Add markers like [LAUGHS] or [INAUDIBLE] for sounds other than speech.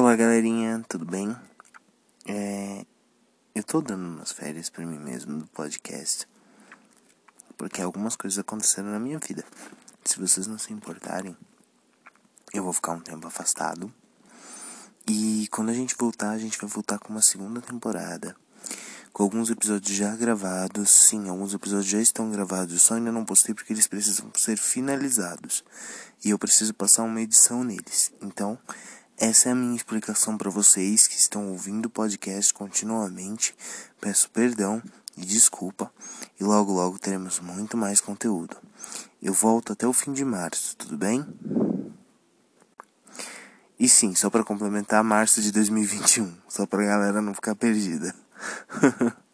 Olá galerinha, tudo bem? É, eu tô dando umas férias para mim mesmo do podcast porque algumas coisas aconteceram na minha vida. Se vocês não se importarem, eu vou ficar um tempo afastado e quando a gente voltar, a gente vai voltar com uma segunda temporada com alguns episódios já gravados. Sim, alguns episódios já estão gravados, só ainda não postei porque eles precisam ser finalizados e eu preciso passar uma edição neles. Então essa é a minha explicação para vocês que estão ouvindo o podcast continuamente. Peço perdão e desculpa, e logo logo teremos muito mais conteúdo. Eu volto até o fim de março, tudo bem? E sim, só para complementar, março de 2021, só para a galera não ficar perdida. [LAUGHS]